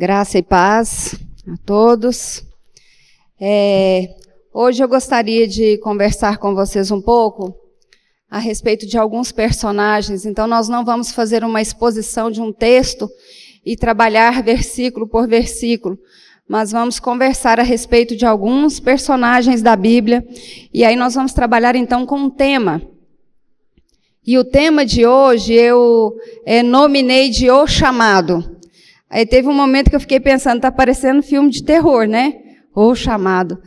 Graça e paz a todos. É, hoje eu gostaria de conversar com vocês um pouco a respeito de alguns personagens. Então, nós não vamos fazer uma exposição de um texto e trabalhar versículo por versículo, mas vamos conversar a respeito de alguns personagens da Bíblia. E aí nós vamos trabalhar então com um tema. E o tema de hoje eu é, nominei de O Chamado. Aí teve um momento que eu fiquei pensando, tá parecendo filme de terror, né? Ou chamado.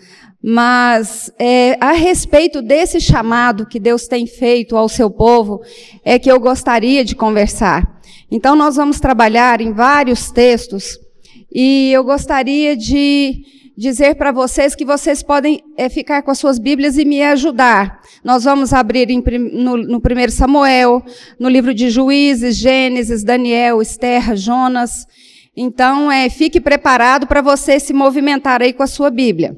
Mas é, a respeito desse chamado que Deus tem feito ao seu povo, é que eu gostaria de conversar. Então nós vamos trabalhar em vários textos e eu gostaria de dizer para vocês que vocês podem é, ficar com as suas Bíblias e me ajudar. Nós vamos abrir em, no, primeiro Samuel, no livro de Juízes, Gênesis, Daniel, Esther, Jonas. Então, é, fique preparado para você se movimentar aí com a sua Bíblia.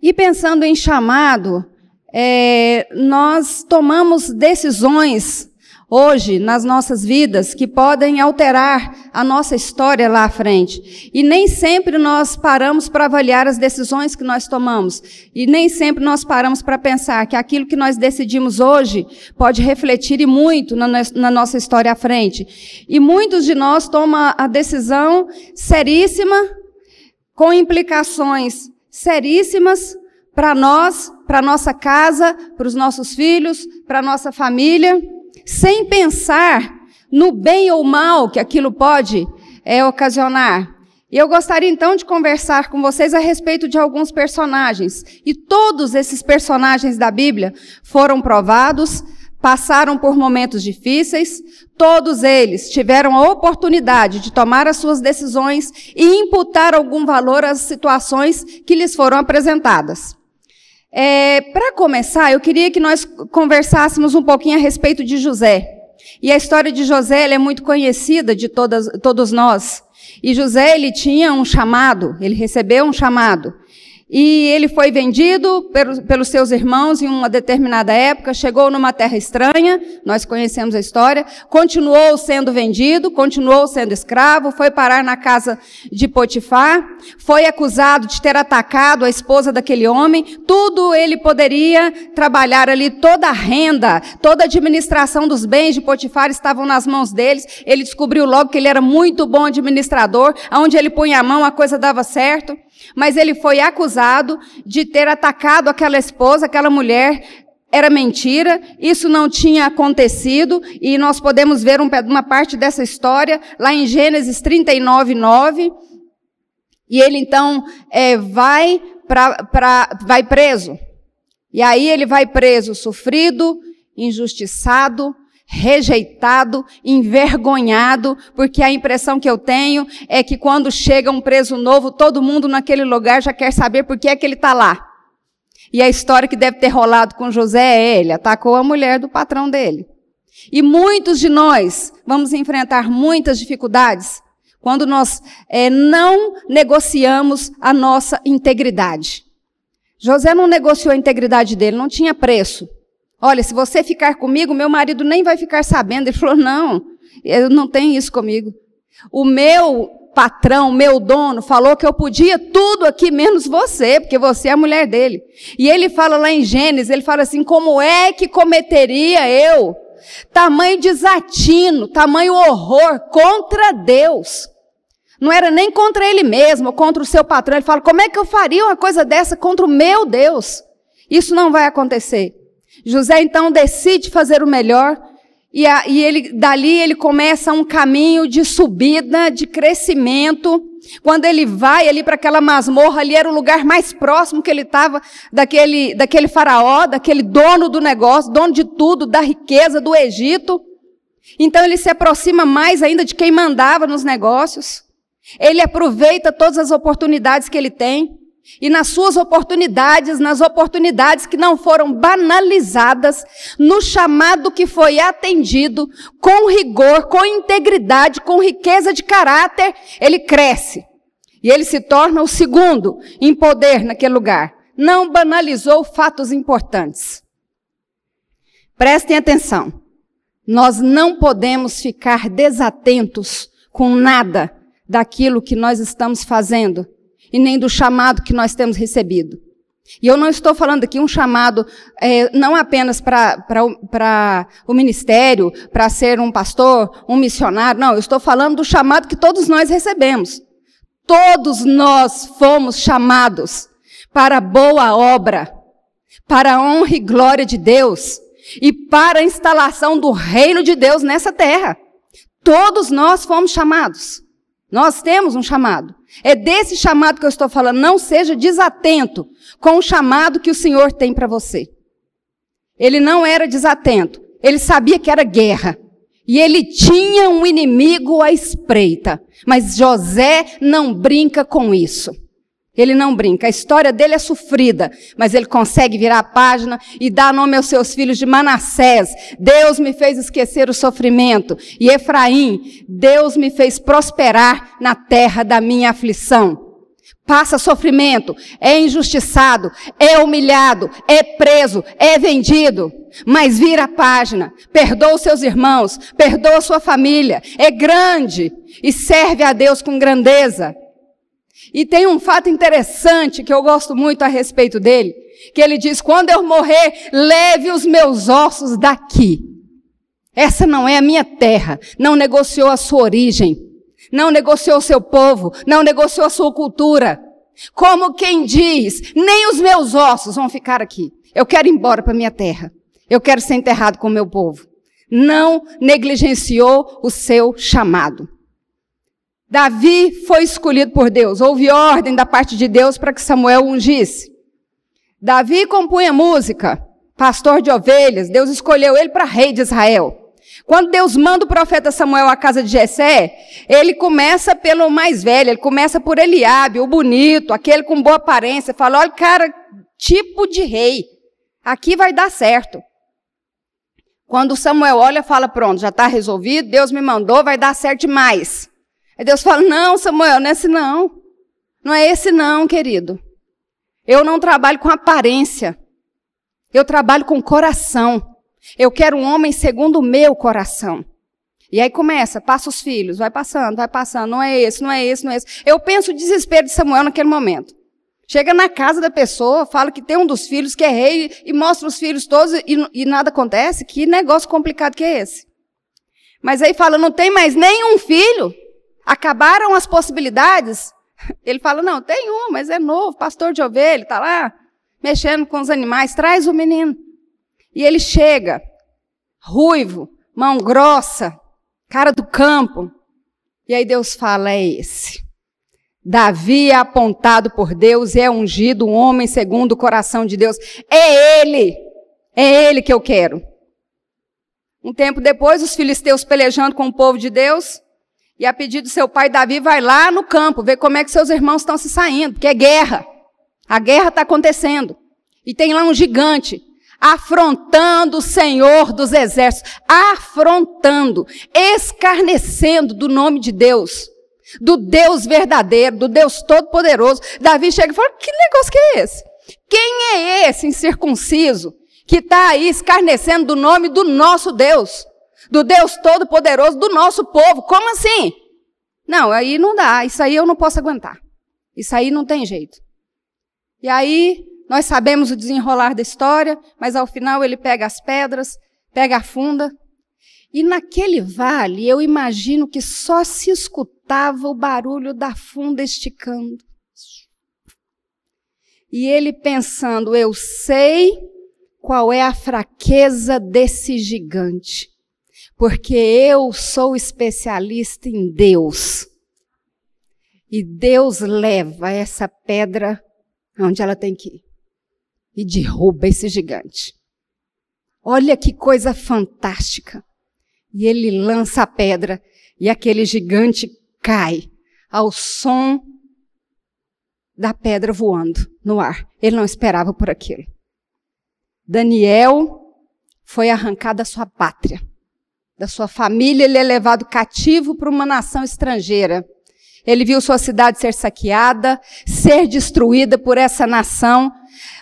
E pensando em chamado, é, nós tomamos decisões hoje nas nossas vidas que podem alterar a nossa história lá à frente. E nem sempre nós paramos para avaliar as decisões que nós tomamos. E nem sempre nós paramos para pensar que aquilo que nós decidimos hoje pode refletir e muito na, nossa história à frente. E muitos de nós tomam a decisão seríssima, com implicações seríssimas para nós, para nossa casa, para os nossos filhos, para nossa família sem pensar no bem ou mal que aquilo pode é, ocasionar. E eu gostaria então de conversar com vocês a respeito de alguns personagens. E todos esses personagens da Bíblia foram provados, passaram por momentos difíceis, todos eles tiveram a oportunidade de tomar as suas decisões e imputar algum valor às situações que lhes foram apresentadas. É, Para começar, eu queria que nós conversássemos um pouquinho a respeito de José. E a história de José é muito conhecida de todas, todos nós. E José ele tinha um chamado, ele recebeu um chamado. E ele foi vendido pelos seus irmãos em uma determinada época, chegou numa terra estranha, nós conhecemos a história, continuou sendo vendido, continuou sendo escravo, foi parar na casa de Potifar, foi acusado de ter atacado a esposa daquele homem, tudo ele poderia trabalhar ali, toda a renda, toda a administração dos bens de Potifar estavam nas mãos deles, ele descobriu logo que ele era muito bom administrador, aonde ele punha a mão a coisa dava certo. Mas ele foi acusado de ter atacado aquela esposa, aquela mulher. Era mentira, isso não tinha acontecido, e nós podemos ver uma parte dessa história lá em Gênesis 39, 9. E ele então é, vai, pra, pra, vai preso. E aí ele vai preso, sofrido, injustiçado, rejeitado, envergonhado, porque a impressão que eu tenho é que quando chega um preso novo, todo mundo naquele lugar já quer saber por que é que ele está lá. E a história que deve ter rolado com José é ele atacou a mulher do patrão dele. E muitos de nós vamos enfrentar muitas dificuldades quando nós é, não negociamos a nossa integridade. José não negociou a integridade dele, não tinha preço. Olha, se você ficar comigo, meu marido nem vai ficar sabendo. Ele falou: Não, eu não tenho isso comigo. O meu patrão, meu dono, falou que eu podia tudo aqui menos você, porque você é a mulher dele. E ele fala lá em Gênesis, ele fala assim: como é que cometeria eu tamanho desatino, tamanho horror contra Deus? Não era nem contra ele mesmo, contra o seu patrão. Ele fala: como é que eu faria uma coisa dessa contra o meu Deus? Isso não vai acontecer. José então decide fazer o melhor e, a, e ele, dali ele começa um caminho de subida, de crescimento. Quando ele vai ali para aquela masmorra, ali era o lugar mais próximo que ele estava daquele, daquele faraó, daquele dono do negócio, dono de tudo, da riqueza do Egito. Então ele se aproxima mais ainda de quem mandava nos negócios. Ele aproveita todas as oportunidades que ele tem. E nas suas oportunidades, nas oportunidades que não foram banalizadas, no chamado que foi atendido, com rigor, com integridade, com riqueza de caráter, ele cresce. E ele se torna o segundo em poder naquele lugar. Não banalizou fatos importantes. Prestem atenção. Nós não podemos ficar desatentos com nada daquilo que nós estamos fazendo e nem do chamado que nós temos recebido. E eu não estou falando aqui um chamado é, não apenas para o ministério, para ser um pastor, um missionário, não, eu estou falando do chamado que todos nós recebemos. Todos nós fomos chamados para boa obra, para a honra e glória de Deus e para a instalação do reino de Deus nessa terra. Todos nós fomos chamados. Nós temos um chamado. É desse chamado que eu estou falando. Não seja desatento com o chamado que o Senhor tem para você. Ele não era desatento. Ele sabia que era guerra. E ele tinha um inimigo à espreita. Mas José não brinca com isso. Ele não brinca. A história dele é sofrida, mas ele consegue virar a página e dar nome aos seus filhos de Manassés. Deus me fez esquecer o sofrimento. E Efraim, Deus me fez prosperar na terra da minha aflição. Passa sofrimento, é injustiçado, é humilhado, é preso, é vendido. Mas vira a página, perdoa os seus irmãos, perdoa sua família, é grande e serve a Deus com grandeza. E tem um fato interessante que eu gosto muito a respeito dele, que ele diz: quando eu morrer, leve os meus ossos daqui. Essa não é a minha terra, não negociou a sua origem, não negociou o seu povo, não negociou a sua cultura. Como quem diz, nem os meus ossos vão ficar aqui. Eu quero ir embora para minha terra. Eu quero ser enterrado com o meu povo. Não negligenciou o seu chamado. Davi foi escolhido por Deus. Houve ordem da parte de Deus para que Samuel ungisse. Davi compunha música, pastor de ovelhas. Deus escolheu ele para rei de Israel. Quando Deus manda o profeta Samuel à casa de Jessé, ele começa pelo mais velho, ele começa por Eliabe, o bonito, aquele com boa aparência. Fala, olha, cara, tipo de rei. Aqui vai dar certo. Quando Samuel olha, fala, pronto, já está resolvido, Deus me mandou, vai dar certo demais. Aí Deus fala: Não, Samuel, não é esse não. Não é esse não, querido. Eu não trabalho com aparência. Eu trabalho com coração. Eu quero um homem segundo o meu coração. E aí começa, passa os filhos, vai passando, vai passando, não é esse, não é esse, não é esse. Eu penso o desespero de Samuel naquele momento. Chega na casa da pessoa, fala que tem um dos filhos que é rei e mostra os filhos todos e, e nada acontece. Que negócio complicado que é esse? Mas aí fala, não tem mais nenhum filho. Acabaram as possibilidades? Ele fala: Não, tem um, mas é novo, pastor de ovelha, está lá, mexendo com os animais, traz o menino. E ele chega, ruivo, mão grossa, cara do campo. E aí Deus fala: É esse. Davi é apontado por Deus, é ungido, um homem segundo o coração de Deus. É ele, é ele que eu quero. Um tempo depois, os filisteus pelejando com o povo de Deus, e a pedido do seu pai Davi, vai lá no campo, ver como é que seus irmãos estão se saindo, porque é guerra. A guerra está acontecendo. E tem lá um gigante, afrontando o Senhor dos exércitos, afrontando, escarnecendo do nome de Deus, do Deus verdadeiro, do Deus todo-poderoso. Davi chega e fala: que negócio que é esse? Quem é esse incircunciso que está aí escarnecendo do nome do nosso Deus? Do Deus Todo-Poderoso, do nosso povo. Como assim? Não, aí não dá. Isso aí eu não posso aguentar. Isso aí não tem jeito. E aí, nós sabemos o desenrolar da história, mas ao final ele pega as pedras, pega a funda. E naquele vale, eu imagino que só se escutava o barulho da funda esticando. E ele pensando, eu sei qual é a fraqueza desse gigante porque eu sou especialista em Deus. E Deus leva essa pedra onde ela tem que ir e derruba esse gigante. Olha que coisa fantástica. E ele lança a pedra e aquele gigante cai ao som da pedra voando no ar. Ele não esperava por aquilo. Daniel foi arrancado da sua pátria da sua família, ele é levado cativo para uma nação estrangeira. Ele viu sua cidade ser saqueada, ser destruída por essa nação,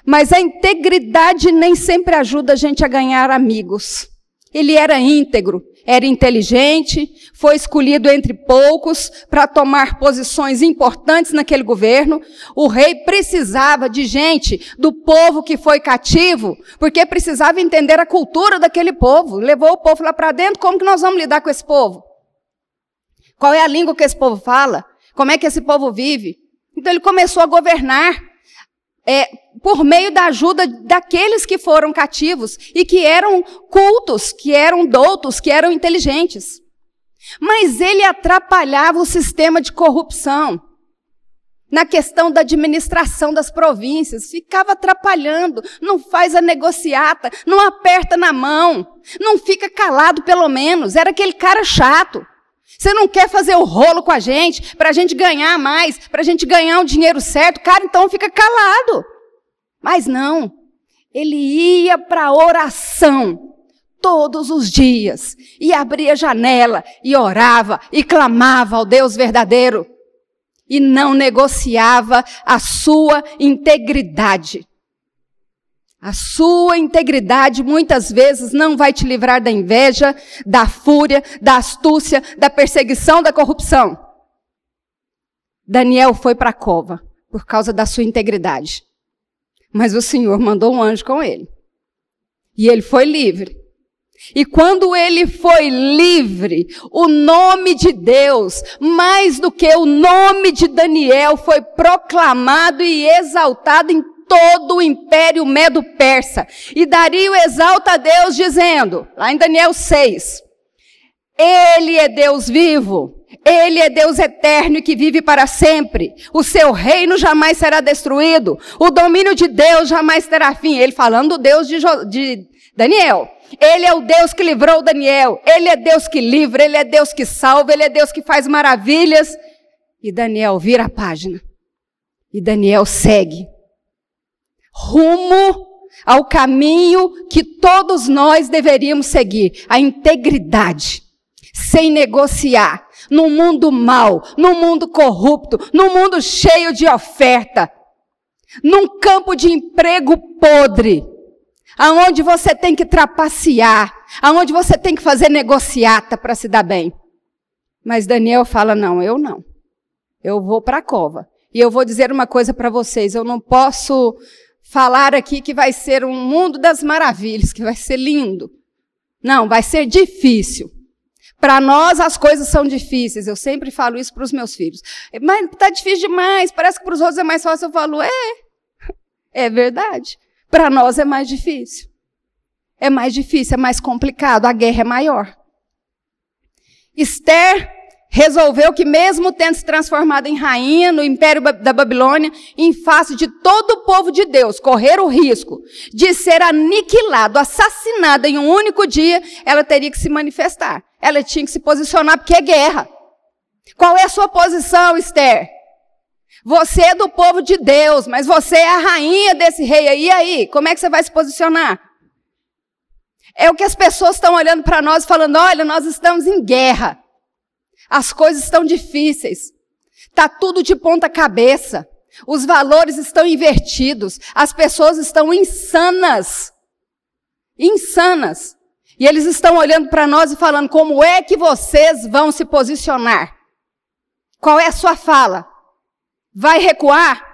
mas a integridade nem sempre ajuda a gente a ganhar amigos. Ele era íntegro, era inteligente, foi escolhido entre poucos para tomar posições importantes naquele governo. O rei precisava de gente do povo que foi cativo, porque precisava entender a cultura daquele povo. Levou o povo lá para dentro, como que nós vamos lidar com esse povo? Qual é a língua que esse povo fala? Como é que esse povo vive? Então ele começou a governar é, por meio da ajuda daqueles que foram cativos e que eram cultos, que eram doutos, que eram inteligentes. Mas ele atrapalhava o sistema de corrupção. Na questão da administração das províncias, ficava atrapalhando, não faz a negociata, não aperta na mão, não fica calado pelo menos, era aquele cara chato. Você não quer fazer o rolo com a gente, para a gente ganhar mais, para a gente ganhar o dinheiro certo, cara, então fica calado. Mas não, ele ia para oração todos os dias e abria janela e orava e clamava ao Deus verdadeiro e não negociava a sua integridade. A sua integridade muitas vezes não vai te livrar da inveja, da fúria, da astúcia, da perseguição, da corrupção. Daniel foi para a cova por causa da sua integridade. Mas o Senhor mandou um anjo com ele. E ele foi livre. E quando ele foi livre, o nome de Deus, mais do que o nome de Daniel, foi proclamado e exaltado em todo o império medo-persa. E Dario exalta a Deus dizendo, lá em Daniel 6, Ele é Deus vivo, Ele é Deus eterno e que vive para sempre. O seu reino jamais será destruído, o domínio de Deus jamais terá fim. Ele falando do Deus de, jo de Daniel. Ele é o Deus que livrou Daniel. Ele é Deus que livra, ele é Deus que salva, ele é Deus que faz maravilhas. E Daniel vira a página. E Daniel segue rumo ao caminho que todos nós deveríamos seguir, a integridade, sem negociar, no mundo mau, no mundo corrupto, no mundo cheio de oferta, num campo de emprego podre, aonde você tem que trapacear, aonde você tem que fazer negociata para se dar bem. Mas Daniel fala: não, eu não. Eu vou para a cova. E eu vou dizer uma coisa para vocês: eu não posso falar aqui que vai ser um mundo das maravilhas, que vai ser lindo. Não, vai ser difícil. Para nós as coisas são difíceis. Eu sempre falo isso para os meus filhos. Mas está difícil demais. Parece que para os outros é mais fácil. Eu falo, é, é verdade. Para nós é mais difícil. É mais difícil, é mais complicado. A guerra é maior. Esther resolveu que, mesmo tendo se transformado em rainha no império da Babilônia, em face de todo o povo de Deus correr o risco de ser aniquilado, assassinada em um único dia, ela teria que se manifestar. Ela tinha que se posicionar, porque é guerra. Qual é a sua posição, Esther? Você é do povo de Deus, mas você é a rainha desse rei aí. E aí? Como é que você vai se posicionar? É o que as pessoas estão olhando para nós falando: olha, nós estamos em guerra. As coisas estão difíceis. Tá tudo de ponta cabeça. Os valores estão invertidos. As pessoas estão insanas. Insanas. E eles estão olhando para nós e falando: como é que vocês vão se posicionar? Qual é a sua fala? Vai recuar?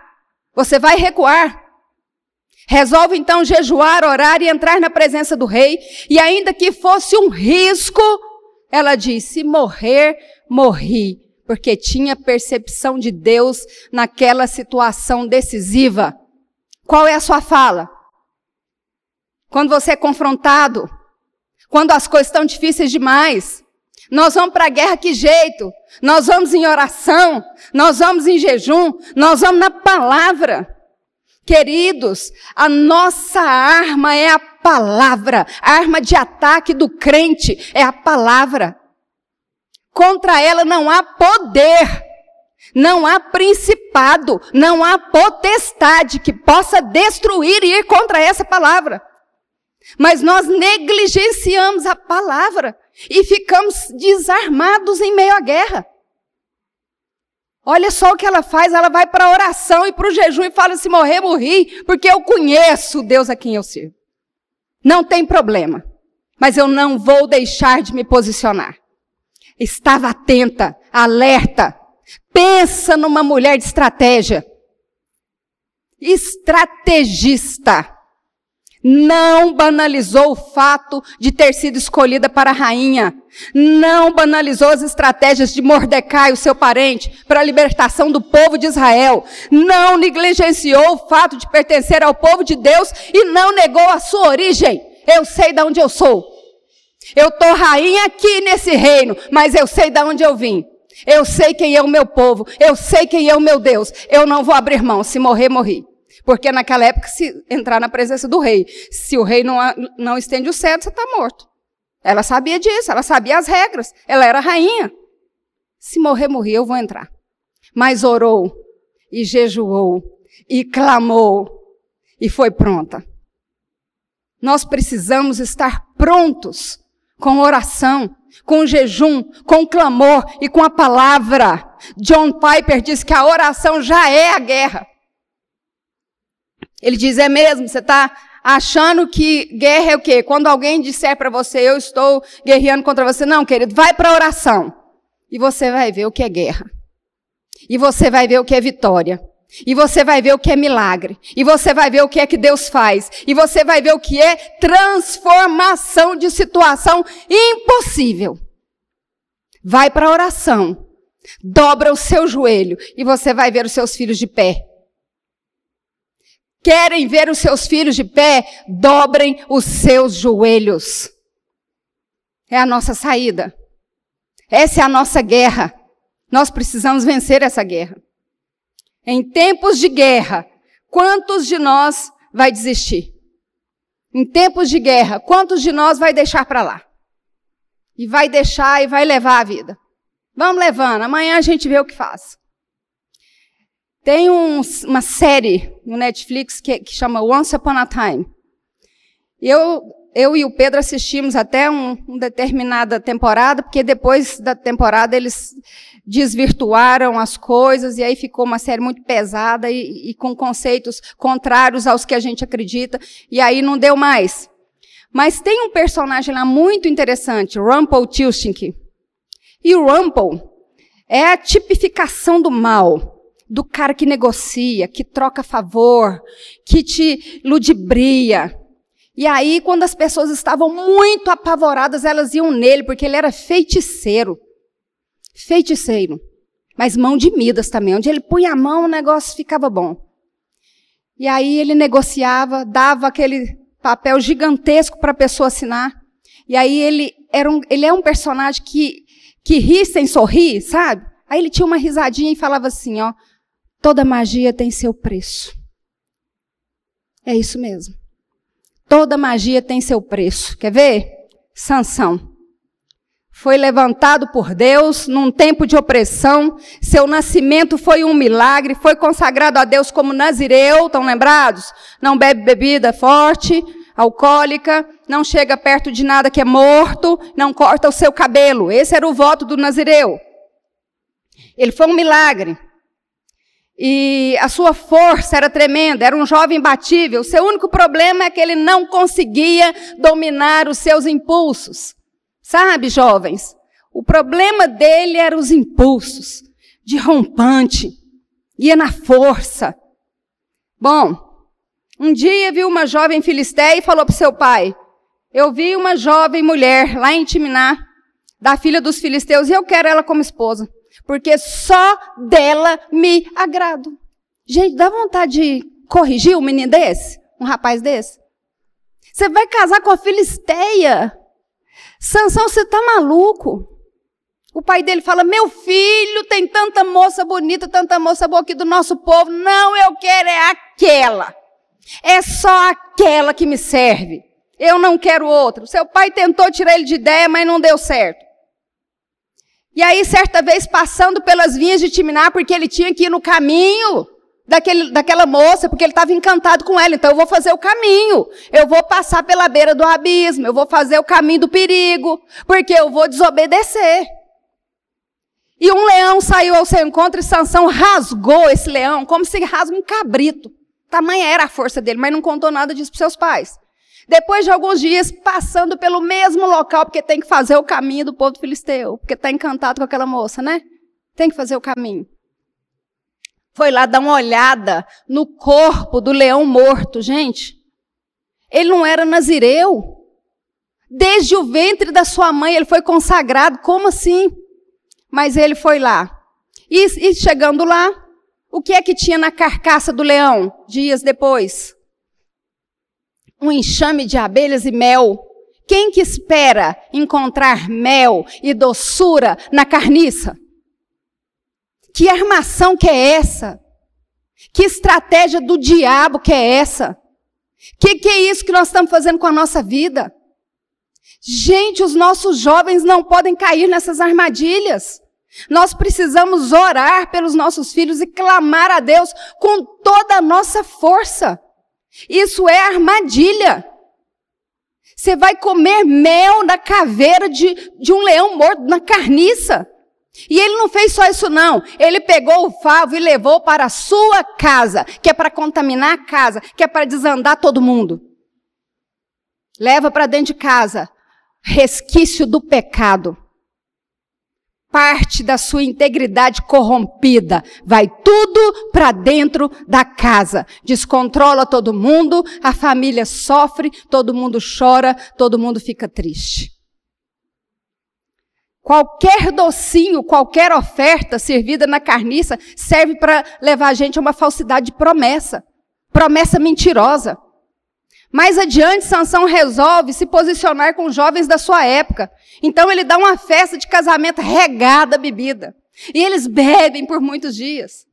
Você vai recuar? Resolve então jejuar, orar e entrar na presença do rei. E ainda que fosse um risco, ela diz: se morrer, morri, porque tinha percepção de Deus naquela situação decisiva. Qual é a sua fala? Quando você é confrontado, quando as coisas estão difíceis demais, nós vamos para a guerra que jeito? Nós vamos em oração, nós vamos em jejum, nós vamos na palavra. Queridos, a nossa arma é a palavra. A arma de ataque do crente é a palavra. Contra ela não há poder, não há principado, não há potestade que possa destruir e ir contra essa palavra. Mas nós negligenciamos a palavra e ficamos desarmados em meio à guerra. Olha só o que ela faz, ela vai para a oração e para o jejum e fala: se morrer, morri, porque eu conheço o Deus a quem eu sirvo. Não tem problema. Mas eu não vou deixar de me posicionar. Estava atenta, alerta. Pensa numa mulher de estratégia. Estrategista não banalizou o fato de ter sido escolhida para rainha, não banalizou as estratégias de Mordecai, o seu parente, para a libertação do povo de Israel, não negligenciou o fato de pertencer ao povo de Deus e não negou a sua origem. Eu sei de onde eu sou. Eu tô rainha aqui nesse reino, mas eu sei de onde eu vim. Eu sei quem é o meu povo, eu sei quem é o meu Deus. Eu não vou abrir mão, se morrer, morri. Porque naquela época, se entrar na presença do rei, se o rei não, não estende o cetro, você está morto. Ela sabia disso, ela sabia as regras. Ela era rainha. Se morrer, morrer, eu vou entrar. Mas orou, e jejuou, e clamou, e foi pronta. Nós precisamos estar prontos com oração, com jejum, com clamor e com a palavra. John Piper diz que a oração já é a guerra. Ele diz: é mesmo, você está achando que guerra é o quê? Quando alguém disser para você, eu estou guerreando contra você. Não, querido, vai para a oração. E você vai ver o que é guerra. E você vai ver o que é vitória. E você vai ver o que é milagre. E você vai ver o que é que Deus faz. E você vai ver o que é transformação de situação impossível. Vai para a oração. Dobra o seu joelho e você vai ver os seus filhos de pé. Querem ver os seus filhos de pé? Dobrem os seus joelhos. É a nossa saída. Essa é a nossa guerra. Nós precisamos vencer essa guerra. Em tempos de guerra, quantos de nós vai desistir? Em tempos de guerra, quantos de nós vai deixar para lá? E vai deixar e vai levar a vida. Vamos levando, amanhã a gente vê o que faz. Tem um, uma série no Netflix que, que, chama Once Upon a Time. Eu, eu e o Pedro assistimos até um, uma determinada temporada, porque depois da temporada eles desvirtuaram as coisas e aí ficou uma série muito pesada e, e com conceitos contrários aos que a gente acredita, e aí não deu mais. Mas tem um personagem lá muito interessante, Rumpel Tilschink. E o Rumpel é a tipificação do mal do cara que negocia, que troca favor, que te ludibria. E aí, quando as pessoas estavam muito apavoradas, elas iam nele, porque ele era feiticeiro. Feiticeiro. Mas mão de Midas também. Onde ele punha a mão, o negócio ficava bom. E aí ele negociava, dava aquele papel gigantesco para a pessoa assinar. E aí ele, era um, ele é um personagem que, que ri sem sorrir, sabe? Aí ele tinha uma risadinha e falava assim, ó, Toda magia tem seu preço. É isso mesmo. Toda magia tem seu preço. Quer ver? Sansão. Foi levantado por Deus num tempo de opressão. Seu nascimento foi um milagre. Foi consagrado a Deus como nazireu. Estão lembrados? Não bebe bebida forte, alcoólica. Não chega perto de nada que é morto. Não corta o seu cabelo. Esse era o voto do nazireu. Ele foi um milagre. E a sua força era tremenda, era um jovem imbatível. Seu único problema é que ele não conseguia dominar os seus impulsos. Sabe, jovens? O problema dele eram os impulsos, de rompante, ia na força. Bom, um dia viu uma jovem filisteia e falou para seu pai: Eu vi uma jovem mulher lá em Timiná, da filha dos filisteus, e eu quero ela como esposa porque só dela me agrado. Gente, dá vontade de corrigir um menino desse? Um rapaz desse? Você vai casar com a Filisteia? Sansão, você tá maluco? O pai dele fala: Meu filho, tem tanta moça bonita, tanta moça boa aqui do nosso povo. Não, eu quero é aquela. É só aquela que me serve. Eu não quero outra. Seu pai tentou tirar ele de ideia, mas não deu certo. E aí, certa vez, passando pelas vinhas de Timiná, porque ele tinha que ir no caminho daquele, daquela moça, porque ele estava encantado com ela. Então, eu vou fazer o caminho. Eu vou passar pela beira do abismo. Eu vou fazer o caminho do perigo. Porque eu vou desobedecer. E um leão saiu ao seu encontro e Sansão rasgou esse leão, como se rasga um cabrito. Tamanha era a força dele, mas não contou nada disso para seus pais. Depois de alguns dias, passando pelo mesmo local, porque tem que fazer o caminho do povo filisteu, porque está encantado com aquela moça, né? Tem que fazer o caminho. Foi lá dar uma olhada no corpo do leão morto, gente. Ele não era nazireu. Desde o ventre da sua mãe ele foi consagrado. Como assim? Mas ele foi lá. E, e chegando lá, o que é que tinha na carcaça do leão dias depois? Um enxame de abelhas e mel. Quem que espera encontrar mel e doçura na carniça? Que armação que é essa? Que estratégia do diabo que é essa? Que que é isso que nós estamos fazendo com a nossa vida? Gente, os nossos jovens não podem cair nessas armadilhas. Nós precisamos orar pelos nossos filhos e clamar a Deus com toda a nossa força. Isso é armadilha. Você vai comer mel na caveira de, de um leão morto, na carniça. E ele não fez só isso, não. Ele pegou o favo e levou para a sua casa, que é para contaminar a casa, que é para desandar todo mundo. Leva para dentro de casa resquício do pecado. Parte da sua integridade corrompida. Vai tudo para dentro da casa. Descontrola todo mundo, a família sofre, todo mundo chora, todo mundo fica triste. Qualquer docinho, qualquer oferta servida na carniça serve para levar a gente a uma falsidade de promessa. Promessa mentirosa. Mais adiante, Sansão resolve se posicionar com jovens da sua época. Então ele dá uma festa de casamento regada a bebida. E eles bebem por muitos dias.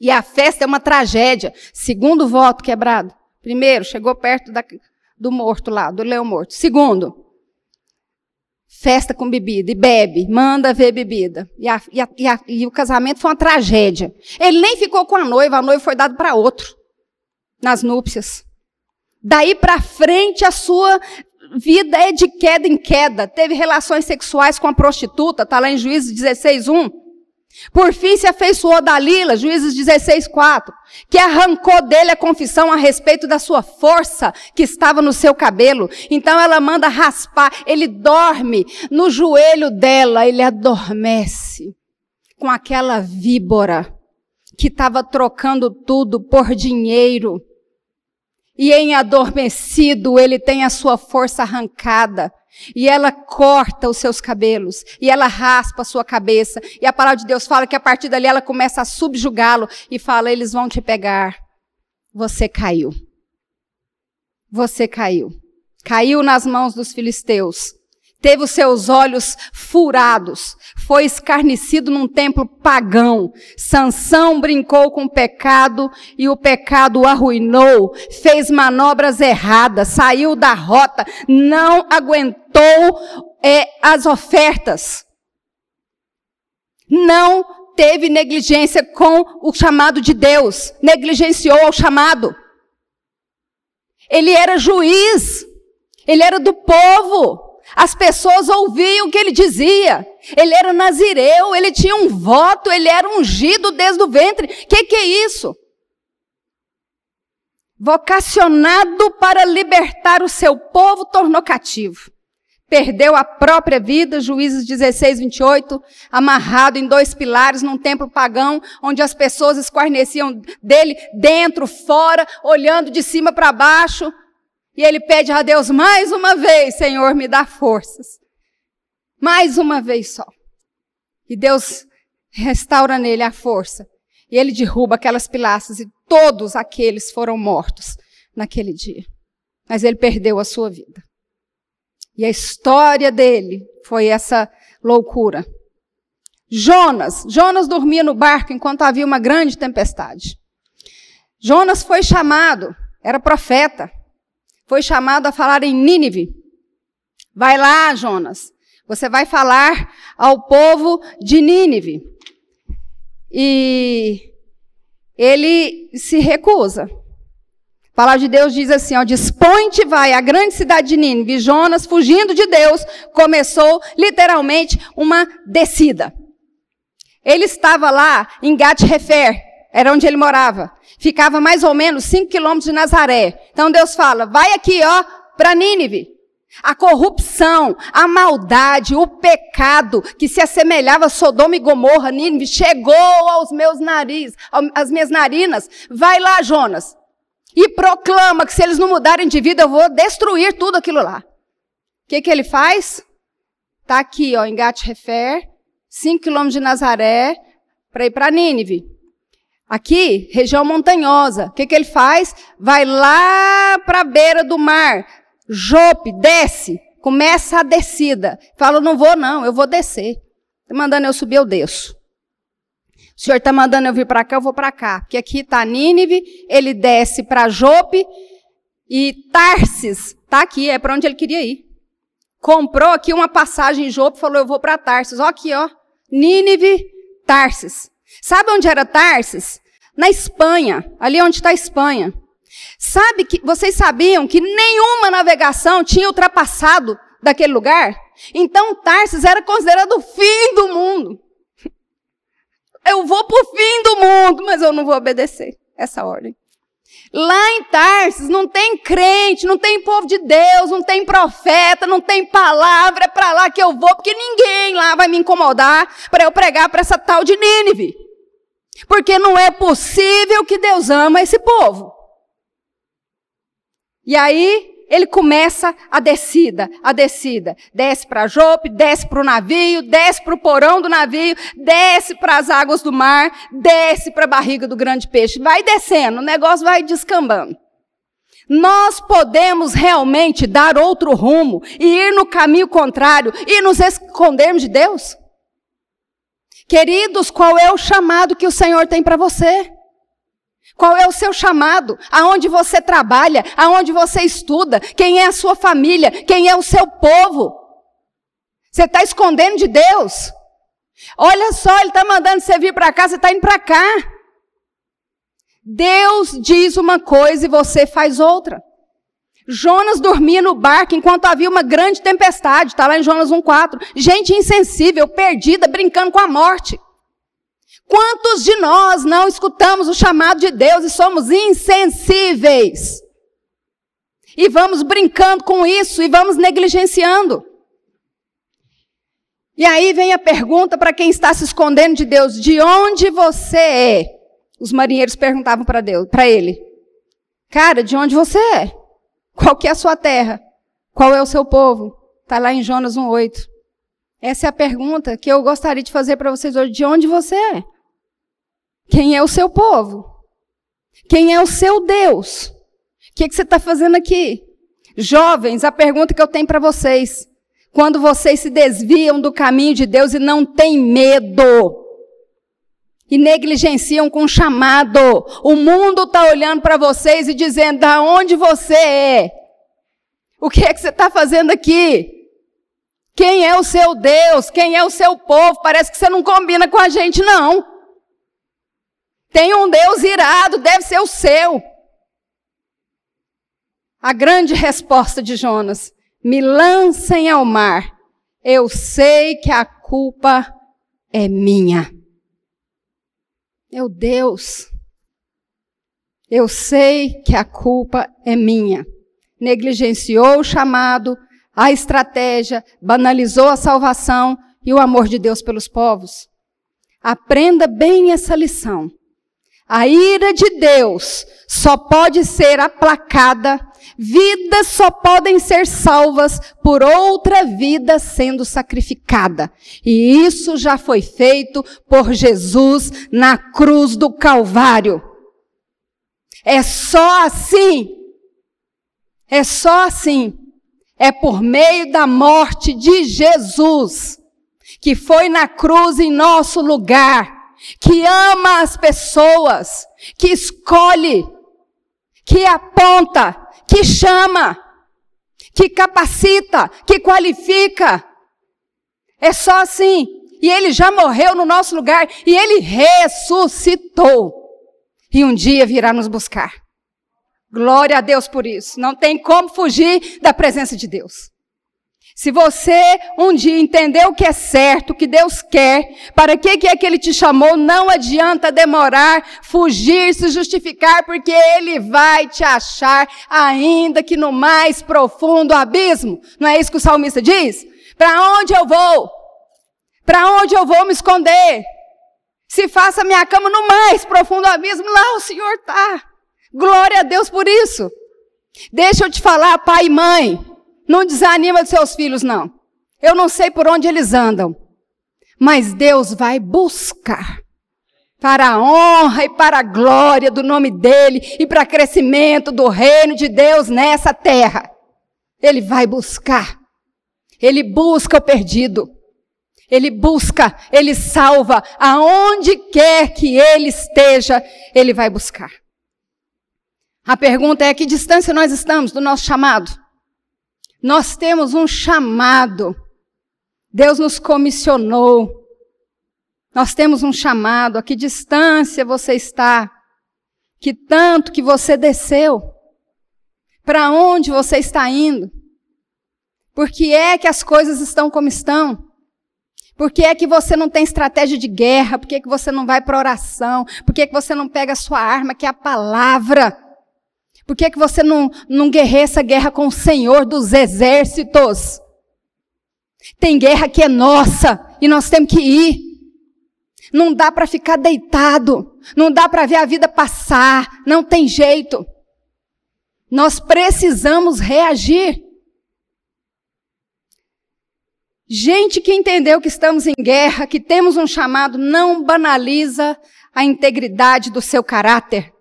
E a festa é uma tragédia. Segundo voto quebrado. Primeiro, chegou perto da, do morto lá, do leão morto. Segundo, festa com bebida e bebe, manda ver bebida. E, a, e, a, e, a, e, o casamento foi uma tragédia. Ele nem ficou com a noiva, a noiva foi dada para outro nas núpcias. Daí para frente a sua vida é de queda em queda. Teve relações sexuais com a prostituta, está lá em Juízes 16:1. Por fim se afeiçoou Dalila, Juízes 16, 4, que arrancou dele a confissão a respeito da sua força que estava no seu cabelo. Então ela manda raspar, ele dorme no joelho dela, ele adormece com aquela víbora que estava trocando tudo por dinheiro. E em adormecido ele tem a sua força arrancada. E ela corta os seus cabelos, e ela raspa a sua cabeça. E a palavra de Deus fala que a partir dali ela começa a subjugá-lo e fala: eles vão te pegar. Você caiu. Você caiu. Caiu nas mãos dos filisteus teve os seus olhos furados, foi escarnecido num templo pagão. Sansão brincou com o pecado e o pecado o arruinou, fez manobras erradas, saiu da rota, não aguentou é, as ofertas. Não teve negligência com o chamado de Deus, negligenciou o chamado. Ele era juiz, ele era do povo. As pessoas ouviam o que ele dizia. Ele era nazireu, ele tinha um voto, ele era ungido desde o ventre. O que, que é isso? Vocacionado para libertar o seu povo, tornou cativo. Perdeu a própria vida, Juízes 16, 28, amarrado em dois pilares num templo pagão, onde as pessoas esquarneciam dele, dentro, fora, olhando de cima para baixo, e ele pede a Deus mais uma vez, Senhor, me dá forças. Mais uma vez só. E Deus restaura nele a força. E ele derruba aquelas pilastras e todos aqueles foram mortos naquele dia. Mas ele perdeu a sua vida. E a história dele foi essa loucura. Jonas, Jonas dormia no barco enquanto havia uma grande tempestade. Jonas foi chamado, era profeta, foi chamado a falar em Nínive. Vai lá, Jonas. Você vai falar ao povo de Nínive. E ele se recusa. A palavra de Deus diz assim, ó, dispõe-te, vai à grande cidade de Nínive. Jonas, fugindo de Deus, começou literalmente uma descida. Ele estava lá em Gat-Hefer, era onde ele morava. Ficava mais ou menos 5 quilômetros de Nazaré. Então Deus fala, vai aqui, ó, para Nínive. A corrupção, a maldade, o pecado que se assemelhava a Sodoma e Gomorra, Nínive, chegou aos meus narizes, às minhas narinas. Vai lá, Jonas, e proclama que se eles não mudarem de vida, eu vou destruir tudo aquilo lá. O que, que ele faz? Está aqui, ó, em Gat-Refer, 5 quilômetros de Nazaré, para ir para Nínive. Aqui, região montanhosa. O que, que ele faz? Vai lá para a beira do mar. Jope, desce. Começa a descida. Fala, não vou não, eu vou descer. Está mandando eu subir, eu desço. O senhor está mandando eu vir para cá, eu vou para cá. Porque aqui está Nínive, ele desce para Jope e Tarsis está aqui, é para onde ele queria ir. Comprou aqui uma passagem em Jope, falou, eu vou para Tarsis. Ó aqui, ó. Nínive, Tarsis. Sabe onde era Tarsis? Na Espanha, ali onde está a Espanha. Sabe que vocês sabiam que nenhuma navegação tinha ultrapassado daquele lugar? Então Tarsis era considerado o fim do mundo. Eu vou para o fim do mundo, mas eu não vou obedecer essa ordem. Lá em Tarsis não tem crente, não tem povo de Deus, não tem profeta, não tem palavra, é para lá que eu vou, porque ninguém lá vai me incomodar para eu pregar para essa tal de Nínive. Porque não é possível que Deus ama esse povo. E aí, ele começa a descida, a descida. Desce para Jope, desce para o navio, desce para o porão do navio, desce para as águas do mar, desce para a barriga do grande peixe. Vai descendo, o negócio vai descambando. Nós podemos realmente dar outro rumo e ir no caminho contrário e nos escondermos de Deus? Queridos, qual é o chamado que o Senhor tem para você? Qual é o seu chamado? Aonde você trabalha? Aonde você estuda? Quem é a sua família? Quem é o seu povo? Você está escondendo de Deus? Olha só, Ele está mandando você vir para cá, você está indo para cá. Deus diz uma coisa e você faz outra. Jonas dormia no barco enquanto havia uma grande tempestade, está lá em Jonas 1,4. Gente insensível, perdida, brincando com a morte. Quantos de nós não escutamos o chamado de Deus e somos insensíveis? E vamos brincando com isso e vamos negligenciando. E aí vem a pergunta para quem está se escondendo de Deus: de onde você é? Os marinheiros perguntavam para Deus, para ele: Cara, de onde você é? Qual que é a sua terra? Qual é o seu povo? Está lá em Jonas 1,8. Essa é a pergunta que eu gostaria de fazer para vocês hoje: de onde você é? Quem é o seu povo? Quem é o seu Deus? O que, que você está fazendo aqui? Jovens, a pergunta que eu tenho para vocês. Quando vocês se desviam do caminho de Deus e não têm medo, e negligenciam com chamado, o mundo está olhando para vocês e dizendo: da onde você é? O que é que você está fazendo aqui? Quem é o seu Deus? Quem é o seu povo? Parece que você não combina com a gente, não. Tem um Deus irado, deve ser o seu. A grande resposta de Jonas: me lancem ao mar. Eu sei que a culpa é minha. Meu Deus, eu sei que a culpa é minha. Negligenciou o chamado, a estratégia, banalizou a salvação e o amor de Deus pelos povos. Aprenda bem essa lição. A ira de Deus só pode ser aplacada, vidas só podem ser salvas por outra vida sendo sacrificada. E isso já foi feito por Jesus na cruz do Calvário. É só assim. É só assim. É por meio da morte de Jesus, que foi na cruz em nosso lugar que ama as pessoas, que escolhe, que aponta, que chama, que capacita, que qualifica. É só assim. E ele já morreu no nosso lugar e ele ressuscitou. E um dia virá nos buscar. Glória a Deus por isso. Não tem como fugir da presença de Deus. Se você um dia entendeu o que é certo, o que Deus quer, para que, que é que Ele te chamou, não adianta demorar, fugir, se justificar, porque Ele vai te achar, ainda que no mais profundo abismo. Não é isso que o salmista diz? Para onde eu vou? Para onde eu vou me esconder? Se faça minha cama no mais profundo abismo, lá o Senhor está. Glória a Deus por isso. Deixa eu te falar, pai e mãe. Não desanima dos seus filhos, não. Eu não sei por onde eles andam. Mas Deus vai buscar para a honra e para a glória do nome dele e para crescimento do reino de Deus nessa terra. Ele vai buscar. Ele busca o perdido. Ele busca, ele salva. Aonde quer que ele esteja, ele vai buscar. A pergunta é: que distância nós estamos do nosso chamado? Nós temos um chamado. Deus nos comissionou. Nós temos um chamado. A que distância você está? Que tanto que você desceu? Para onde você está indo? Por que é que as coisas estão como estão? Por que é que você não tem estratégia de guerra? Por que, é que você não vai para oração? Por que, é que você não pega a sua arma, que é a palavra? Por que, que você não, não guerreia essa guerra com o Senhor dos exércitos? Tem guerra que é nossa e nós temos que ir. Não dá para ficar deitado. Não dá para ver a vida passar. Não tem jeito. Nós precisamos reagir. Gente que entendeu que estamos em guerra, que temos um chamado, não banaliza a integridade do seu caráter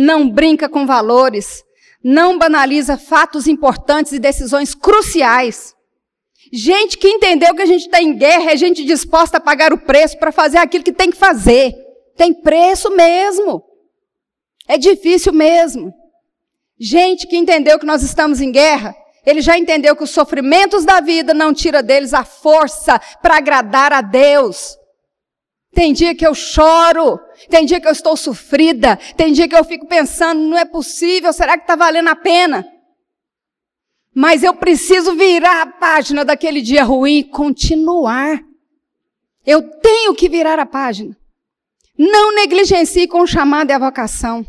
não brinca com valores, não banaliza fatos importantes e decisões cruciais. Gente que entendeu que a gente está em guerra é gente disposta a pagar o preço para fazer aquilo que tem que fazer. Tem preço mesmo. É difícil mesmo. Gente que entendeu que nós estamos em guerra, ele já entendeu que os sofrimentos da vida não tira deles a força para agradar a Deus. Tem dia que eu choro, tem dia que eu estou sofrida, tem dia que eu fico pensando, não é possível, será que está valendo a pena? Mas eu preciso virar a página daquele dia ruim e continuar. Eu tenho que virar a página. Não negligencie com o chamado e a vocação.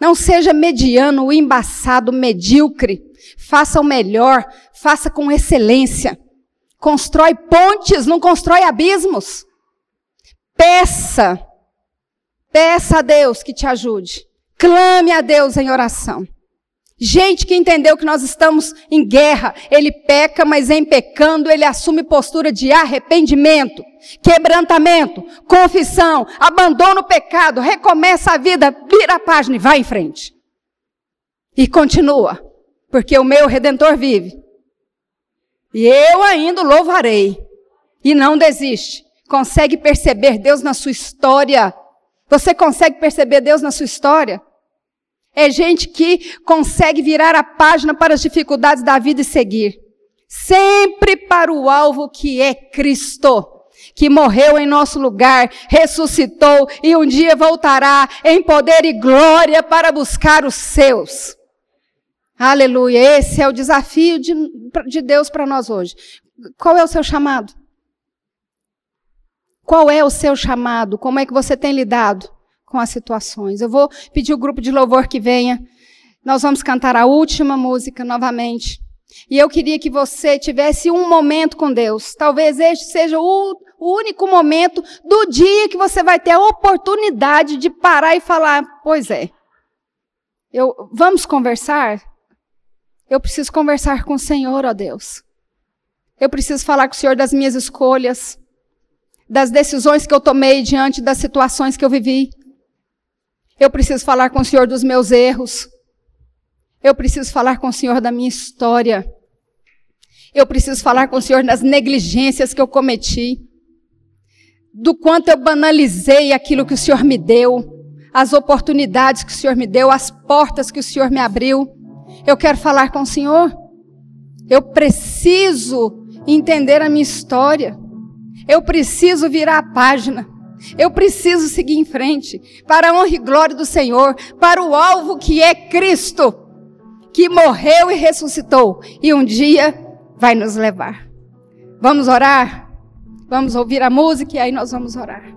Não seja mediano, embaçado, medíocre. Faça o melhor, faça com excelência. Constrói pontes, não constrói abismos. Peça. Peça a Deus que te ajude. Clame a Deus em oração. Gente que entendeu que nós estamos em guerra, ele peca, mas em pecando ele assume postura de arrependimento, quebrantamento, confissão, abandona o pecado, recomeça a vida, vira a página e vai em frente. E continua, porque o meu redentor vive. E eu ainda louvarei. E não desiste consegue perceber Deus na sua história? Você consegue perceber Deus na sua história? É gente que consegue virar a página para as dificuldades da vida e seguir. Sempre para o alvo que é Cristo, que morreu em nosso lugar, ressuscitou e um dia voltará em poder e glória para buscar os seus. Aleluia. Esse é o desafio de, de Deus para nós hoje. Qual é o seu chamado? Qual é o seu chamado? Como é que você tem lidado com as situações? Eu vou pedir o grupo de louvor que venha. Nós vamos cantar a última música novamente. E eu queria que você tivesse um momento com Deus. Talvez este seja o, único momento do dia que você vai ter a oportunidade de parar e falar: Pois é, eu, vamos conversar? Eu preciso conversar com o Senhor, ó Deus. Eu preciso falar com o Senhor das minhas escolhas das decisões que eu tomei diante das situações que eu vivi. Eu preciso falar com o Senhor dos meus erros. Eu preciso falar com o Senhor da minha história. Eu preciso falar com o Senhor das negligências que eu cometi. Do quanto eu banalizei aquilo que o Senhor me deu. As oportunidades que o Senhor me deu. As portas que o Senhor me abriu. Eu quero falar com o Senhor. Eu preciso entender a minha história. Eu preciso virar a página. Eu preciso seguir em frente para a honra e glória do Senhor, para o alvo que é Cristo, que morreu e ressuscitou e um dia vai nos levar. Vamos orar? Vamos ouvir a música e aí nós vamos orar.